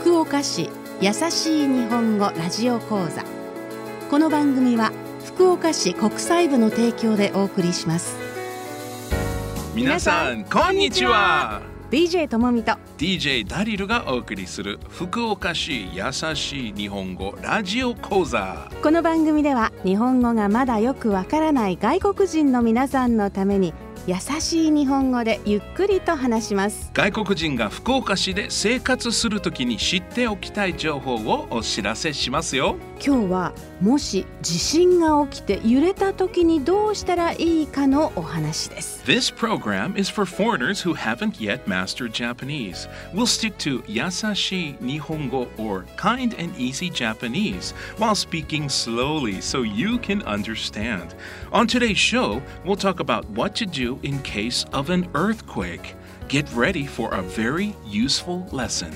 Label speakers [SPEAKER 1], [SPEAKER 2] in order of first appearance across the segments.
[SPEAKER 1] 福岡市優しい日本語ラジオ講座。この番組は福岡市国際部の提供でお送りします。
[SPEAKER 2] 皆さんこんにちは。
[SPEAKER 1] DJ ともみと
[SPEAKER 2] DJ ダリルがお送りする福岡市優しい日本語ラジオ講座。
[SPEAKER 1] この番組では日本語がまだよくわからない外国人の皆さんのために優しい日本語でゆっくりと話します
[SPEAKER 2] 外国人が福岡市で生活するときに知っておきたい情報をお知らせしますよ
[SPEAKER 1] 今日はもし地震が起きて揺れた時にどうしたらいいかのお話です
[SPEAKER 2] This program is for foreigners who haven't yet mastered Japanese. We'll stick to yasashi Nihongo or kind and easy Japanese while speaking slowly so you can understand. On today's show, we'll talk about what to do in case of an earthquake. Get ready for a very useful lesson.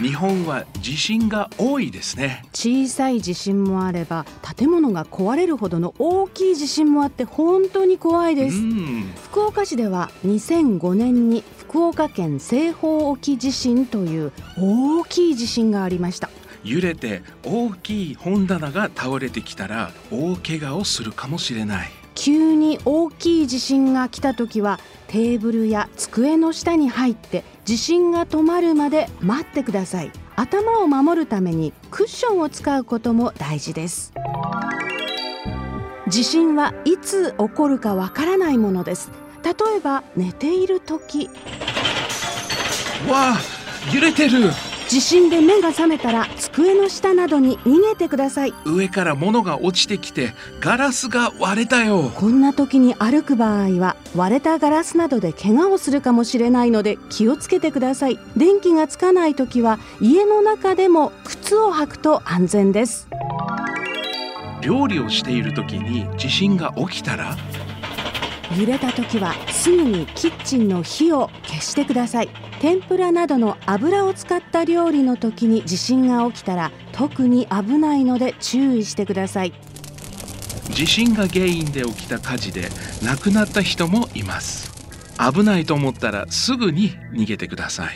[SPEAKER 2] 日本は地震が多いですね。
[SPEAKER 1] 小さい地震もあれば建物が壊れるほどの大きい地震もあって本当に怖いです
[SPEAKER 2] うん
[SPEAKER 1] 福岡市では2005年に福岡県西方沖地震という大きい地震がありました
[SPEAKER 2] 揺れて大きい本棚が倒れてきたら大怪我をするかもしれない。
[SPEAKER 1] 急に大きい地震が来た時はテーブルや机の下に入って地震が止まるまで待ってください。頭を守るためにクッションを使うことも大事です。地震はいつ起こるかわからないものです。例えば寝ている時。
[SPEAKER 2] わあ揺れてる。
[SPEAKER 1] 地震で目が覚めたら机の下などに逃げてください。
[SPEAKER 2] 上から物が落ちてきてガラスが割れたよ。
[SPEAKER 1] こんな時に歩く場合は割れたガラスなどで怪我をするかもしれないので気をつけてください。電気がつかない時は家の中でも靴を履くと安全です。
[SPEAKER 2] 料理をしている時に地震が起きたら
[SPEAKER 1] 揺れた時はすぐにキッチンの火を消してください。天ぷらなどの油を使った料理の時に地震が起きたら特に危ないので注意してください。
[SPEAKER 2] 地震が原因で起きた火事で亡くなった人もいます。危ないと思ったらすぐに逃げてください。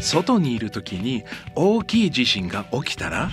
[SPEAKER 2] 外にいる時に大きい地震が起きたら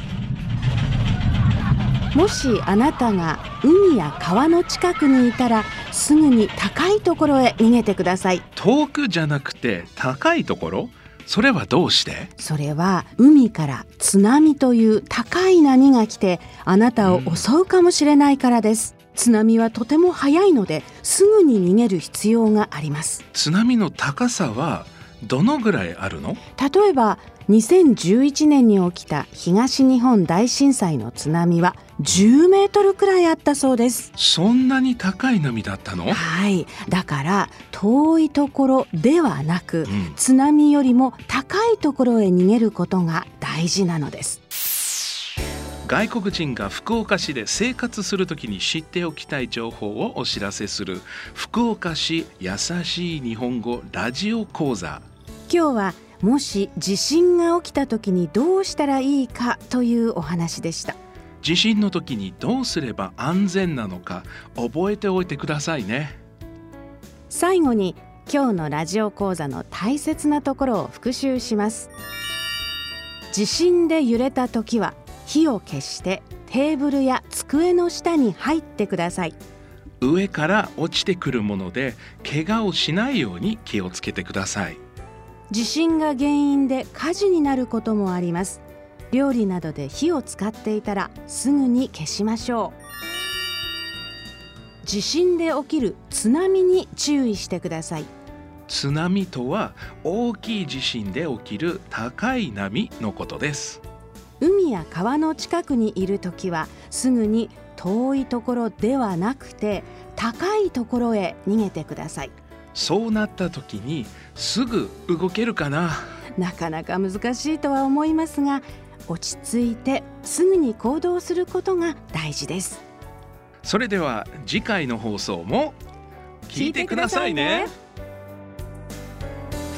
[SPEAKER 1] もしあなたが海や川の近くにいたらすぐに高いところへ逃げてください。
[SPEAKER 2] 遠くじゃなくて高いところ？それはどうして？
[SPEAKER 1] それは海から津波という高い波が来てあなたを襲うかもしれないからです、津波はとても速いのですぐに逃げる必要があります。
[SPEAKER 2] 津波の高さはどのぐらいあるの？
[SPEAKER 1] 例えば2011年に起きた東日本大震災の津波は10メートルくらいあったそうです。
[SPEAKER 2] そんなに高い波だったの？
[SPEAKER 1] はい。だから遠いところではなく
[SPEAKER 2] うん。
[SPEAKER 1] 津波よりも高いところへ逃げることが大事なのです。
[SPEAKER 2] 外国人が福岡市で生活するときに知っておきたい情報をお知らせする福岡市優しい日本語ラジオ講座。
[SPEAKER 1] 今日はもし地震が起きた時にどうしたらいいかというお話でした。
[SPEAKER 2] 地震の時にどうすれば安全なのか覚えておいてくださいね。
[SPEAKER 1] 最後に今日のラジオ講座の大切なところを復習します。地震で揺れた時は火を消してテーブルや机の下に入ってください。
[SPEAKER 2] 上から落ちてくるもので怪我をしないように気をつけてください
[SPEAKER 1] 地震が原因で火事になることもあります。料理などで火を使っていたらすぐに消しましょう。地震で起きる津波に注意してください。
[SPEAKER 2] 津波とは大きい地震で起きる高い波のことです。
[SPEAKER 1] 海や川の近くにいるときはすぐに遠いところではなくて高いところへ逃げてください
[SPEAKER 2] そうなった時にすぐ動けるかな。
[SPEAKER 1] なかなか難しいとは思いますが落ち着いてすぐに行動することが大事です。
[SPEAKER 2] それでは次回の放送も聞いてくださいね。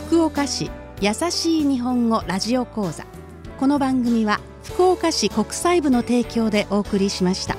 [SPEAKER 1] 福岡市優しい日本語ラジオ講座。この番組は福岡市国際部の提供でお送りしました。